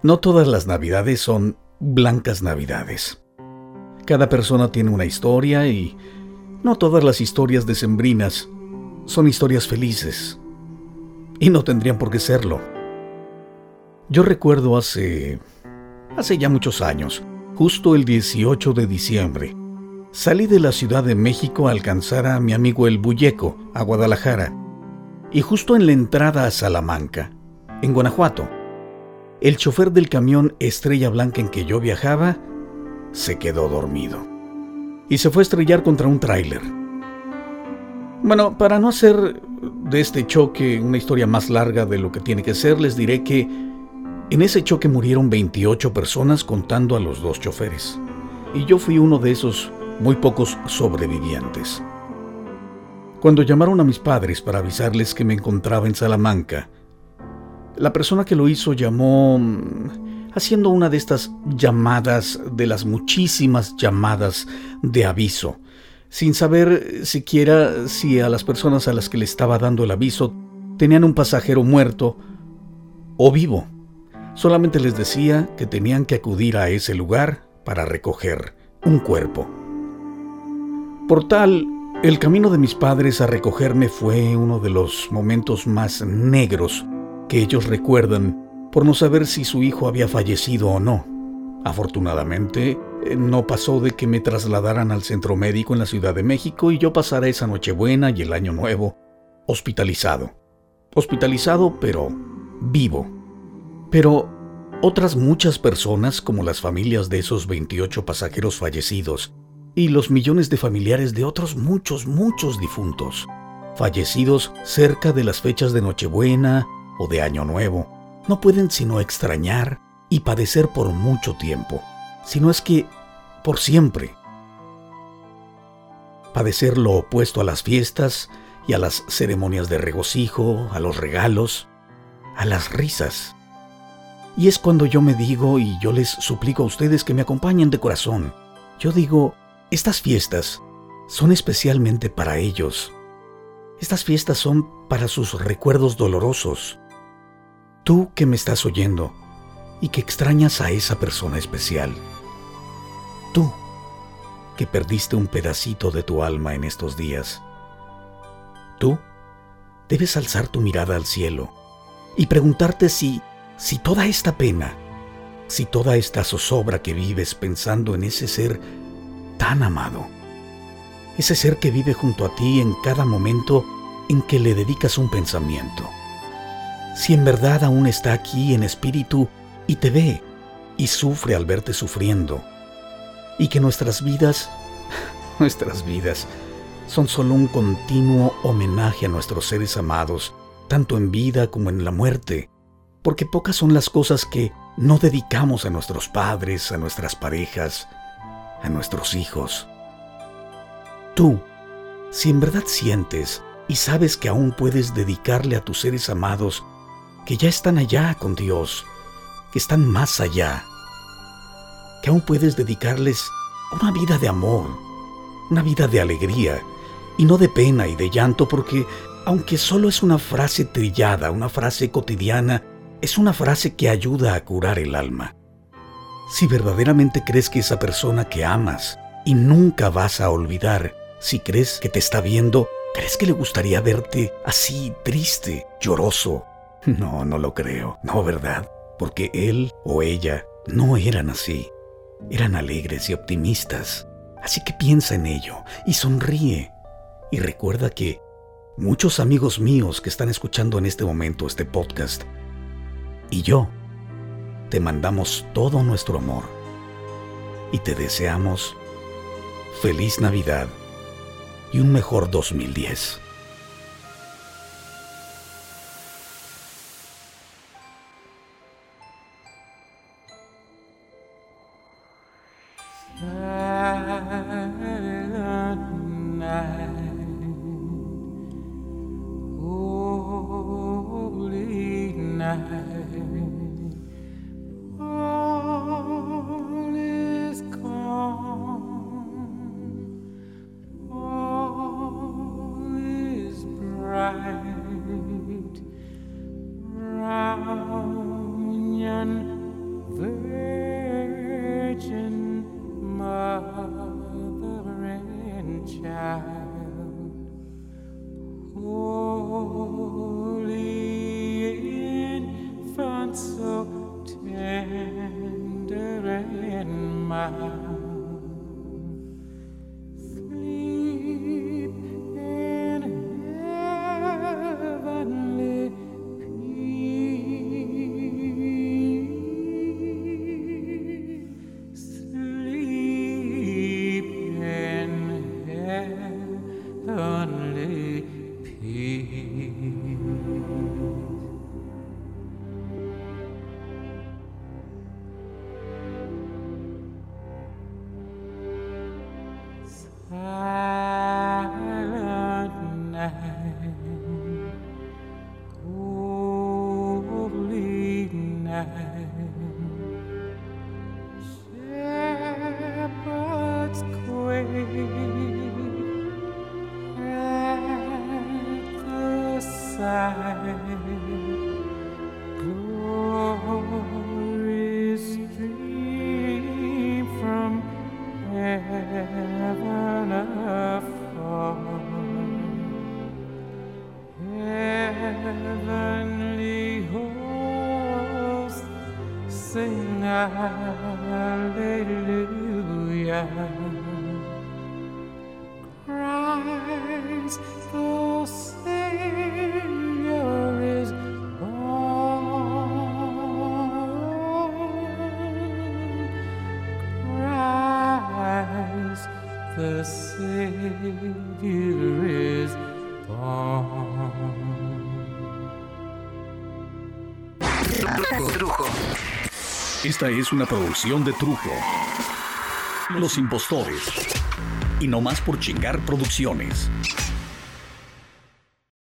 No todas las navidades son blancas navidades. Cada persona tiene una historia y no todas las historias decembrinas son historias felices. Y no tendrían por qué serlo. Yo recuerdo hace... hace ya muchos años, justo el 18 de diciembre, salí de la Ciudad de México a alcanzar a mi amigo el Bulleco, a Guadalajara, y justo en la entrada a Salamanca, en Guanajuato, el chofer del camión Estrella Blanca en que yo viajaba se quedó dormido y se fue a estrellar contra un tráiler. Bueno, para no hacer de este choque una historia más larga de lo que tiene que ser, les diré que en ese choque murieron 28 personas contando a los dos choferes. Y yo fui uno de esos muy pocos sobrevivientes. Cuando llamaron a mis padres para avisarles que me encontraba en Salamanca, la persona que lo hizo llamó mm, haciendo una de estas llamadas, de las muchísimas llamadas de aviso, sin saber siquiera si a las personas a las que le estaba dando el aviso tenían un pasajero muerto o vivo. Solamente les decía que tenían que acudir a ese lugar para recoger un cuerpo. Por tal, el camino de mis padres a recogerme fue uno de los momentos más negros que ellos recuerdan por no saber si su hijo había fallecido o no. Afortunadamente, eh, no pasó de que me trasladaran al centro médico en la Ciudad de México y yo pasara esa Nochebuena y el Año Nuevo hospitalizado. Hospitalizado, pero vivo. Pero otras muchas personas, como las familias de esos 28 pasajeros fallecidos y los millones de familiares de otros muchos, muchos difuntos, fallecidos cerca de las fechas de Nochebuena, o de Año Nuevo, no pueden sino extrañar y padecer por mucho tiempo, sino es que por siempre. Padecer lo opuesto a las fiestas y a las ceremonias de regocijo, a los regalos, a las risas. Y es cuando yo me digo y yo les suplico a ustedes que me acompañen de corazón. Yo digo, estas fiestas son especialmente para ellos. Estas fiestas son para sus recuerdos dolorosos, Tú que me estás oyendo y que extrañas a esa persona especial. Tú que perdiste un pedacito de tu alma en estos días. Tú debes alzar tu mirada al cielo y preguntarte si, si toda esta pena, si toda esta zozobra que vives pensando en ese ser tan amado, ese ser que vive junto a ti en cada momento en que le dedicas un pensamiento, si en verdad aún está aquí en espíritu y te ve y sufre al verte sufriendo, y que nuestras vidas, nuestras vidas, son solo un continuo homenaje a nuestros seres amados, tanto en vida como en la muerte, porque pocas son las cosas que no dedicamos a nuestros padres, a nuestras parejas, a nuestros hijos. Tú, si en verdad sientes y sabes que aún puedes dedicarle a tus seres amados que ya están allá con Dios, que están más allá, que aún puedes dedicarles una vida de amor, una vida de alegría, y no de pena y de llanto, porque aunque solo es una frase trillada, una frase cotidiana, es una frase que ayuda a curar el alma. Si verdaderamente crees que esa persona que amas y nunca vas a olvidar, si crees que te está viendo, crees que le gustaría verte así, triste, lloroso, no, no lo creo. No, ¿verdad? Porque él o ella no eran así. Eran alegres y optimistas. Así que piensa en ello y sonríe. Y recuerda que muchos amigos míos que están escuchando en este momento este podcast y yo te mandamos todo nuestro amor y te deseamos feliz Navidad y un mejor 2010. Holy infant, so tender and mild. sing hallelujah. Christ the Savior is born. Christ the Savior is born. Trujo. Esta es una producción de Trujo. Los impostores. Y no más por chingar producciones.